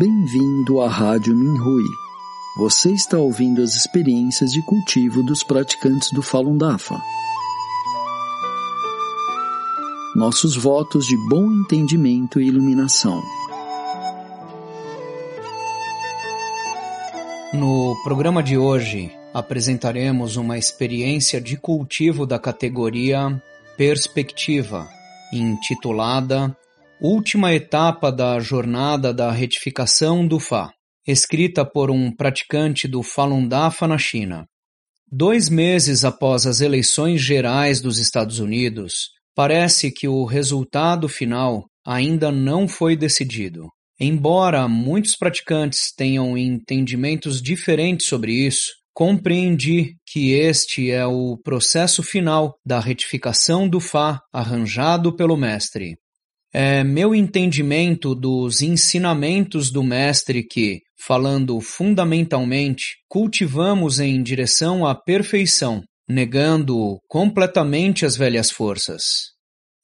Bem-vindo à Rádio Minhui. Você está ouvindo as experiências de cultivo dos praticantes do Falun Dafa. Nossos votos de bom entendimento e iluminação. No programa de hoje, apresentaremos uma experiência de cultivo da categoria Perspectiva, intitulada Última etapa da jornada da retificação do Fá, escrita por um praticante do Falun Dafa na China. Dois meses após as eleições gerais dos Estados Unidos, parece que o resultado final ainda não foi decidido. Embora muitos praticantes tenham entendimentos diferentes sobre isso, compreendi que este é o processo final da retificação do Fá arranjado pelo Mestre. É meu entendimento dos ensinamentos do Mestre que, falando fundamentalmente, cultivamos em direção à perfeição, negando completamente as velhas forças.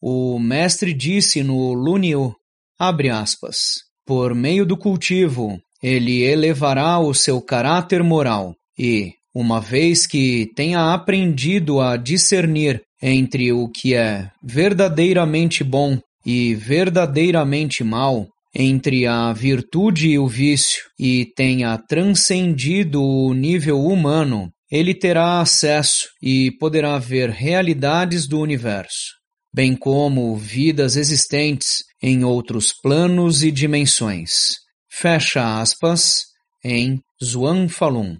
O Mestre disse no Lunio, abre aspas, por meio do cultivo, ele elevará o seu caráter moral e, uma vez que tenha aprendido a discernir entre o que é verdadeiramente bom e verdadeiramente mal, entre a virtude e o vício, e tenha transcendido o nível humano, ele terá acesso e poderá ver realidades do universo, bem como vidas existentes em outros planos e dimensões. Fecha aspas em Zhuang Falun.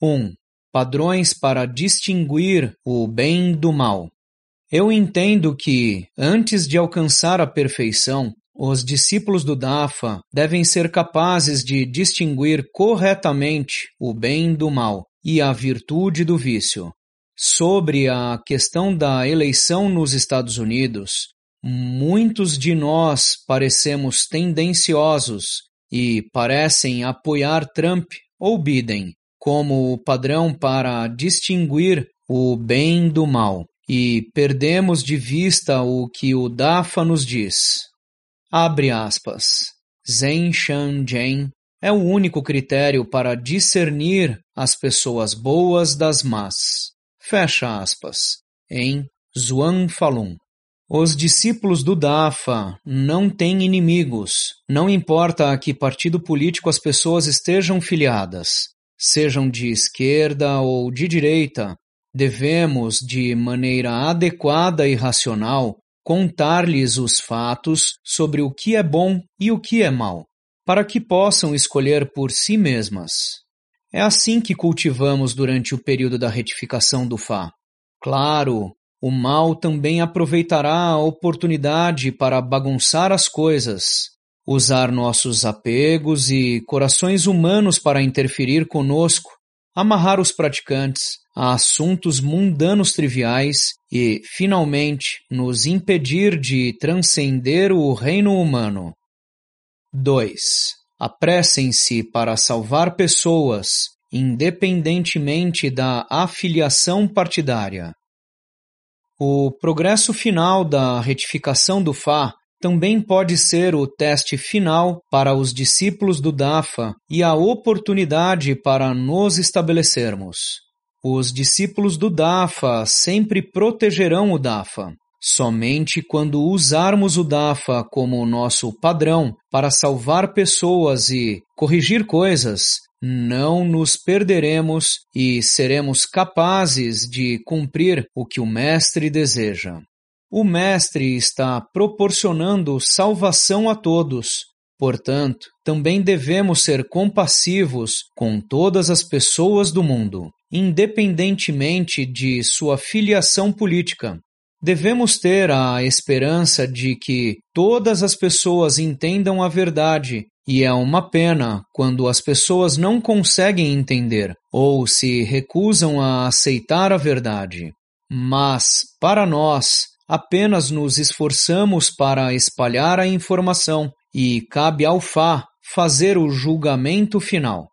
1. Um, padrões para distinguir o bem do mal. Eu entendo que, antes de alcançar a perfeição, os discípulos do Dafa devem ser capazes de distinguir corretamente o bem do mal e a virtude do vício. Sobre a questão da eleição nos Estados Unidos, muitos de nós parecemos tendenciosos e parecem apoiar Trump ou Biden como o padrão para distinguir o bem do mal e perdemos de vista o que o Dafa nos diz. Abre aspas. Zen Shan Jen é o único critério para discernir as pessoas boas das más. Fecha aspas. Em Zhuang Falun. Os discípulos do Dafa não têm inimigos, não importa a que partido político as pessoas estejam filiadas, sejam de esquerda ou de direita, Devemos, de maneira adequada e racional, contar-lhes os fatos sobre o que é bom e o que é mal, para que possam escolher por si mesmas. É assim que cultivamos durante o período da retificação do Fá. Claro, o mal também aproveitará a oportunidade para bagunçar as coisas, usar nossos apegos e corações humanos para interferir conosco, amarrar os praticantes, a assuntos mundanos triviais e, finalmente, nos impedir de transcender o reino humano. 2. Apressem-se para salvar pessoas, independentemente da afiliação partidária. O progresso final da retificação do Fá também pode ser o teste final para os discípulos do Dafa e a oportunidade para nos estabelecermos. Os discípulos do Dafa sempre protegerão o Dafa. Somente quando usarmos o Dafa como nosso padrão para salvar pessoas e corrigir coisas, não nos perderemos e seremos capazes de cumprir o que o Mestre deseja. O Mestre está proporcionando salvação a todos, portanto, também devemos ser compassivos com todas as pessoas do mundo independentemente de sua filiação política. Devemos ter a esperança de que todas as pessoas entendam a verdade, e é uma pena quando as pessoas não conseguem entender ou se recusam a aceitar a verdade. Mas, para nós, apenas nos esforçamos para espalhar a informação e cabe ao Fá fazer o julgamento final.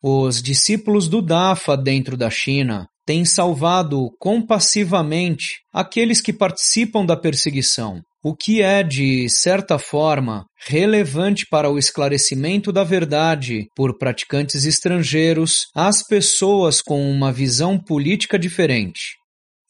Os discípulos do Dafa dentro da China têm salvado compassivamente aqueles que participam da perseguição, o que é, de certa forma, relevante para o esclarecimento da verdade por praticantes estrangeiros às pessoas com uma visão política diferente.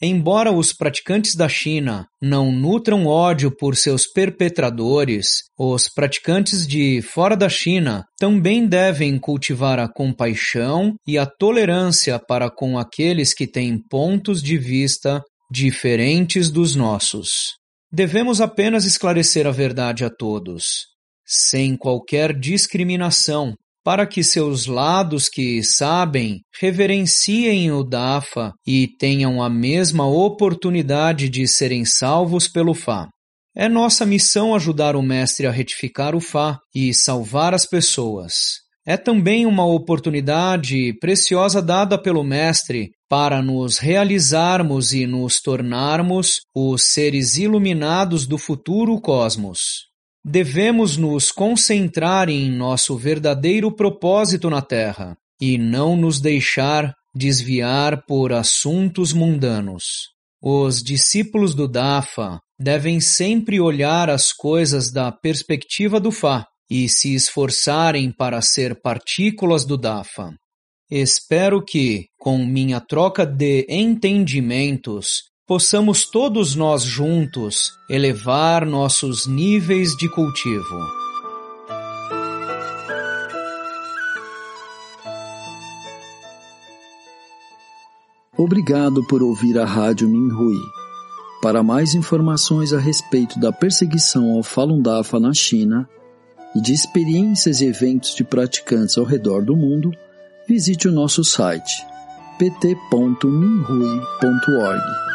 Embora os praticantes da China não nutram ódio por seus perpetradores, os praticantes de fora da China também devem cultivar a compaixão e a tolerância para com aqueles que têm pontos de vista diferentes dos nossos. Devemos apenas esclarecer a verdade a todos, sem qualquer discriminação, para que seus lados que sabem reverenciem o Dafa e tenham a mesma oportunidade de serem salvos pelo Fá. É nossa missão ajudar o Mestre a retificar o Fá e salvar as pessoas. É também uma oportunidade preciosa dada pelo Mestre para nos realizarmos e nos tornarmos os seres iluminados do futuro cosmos devemos nos concentrar em nosso verdadeiro propósito na Terra e não nos deixar desviar por assuntos mundanos. Os discípulos do Dafa devem sempre olhar as coisas da perspectiva do Fá e se esforçarem para ser partículas do Dafa. Espero que, com minha troca de entendimentos, possamos todos nós juntos elevar nossos níveis de cultivo. Obrigado por ouvir a Rádio Minhui. Para mais informações a respeito da perseguição ao Falun Dafa na China e de experiências e eventos de praticantes ao redor do mundo, visite o nosso site pt.minhui.org.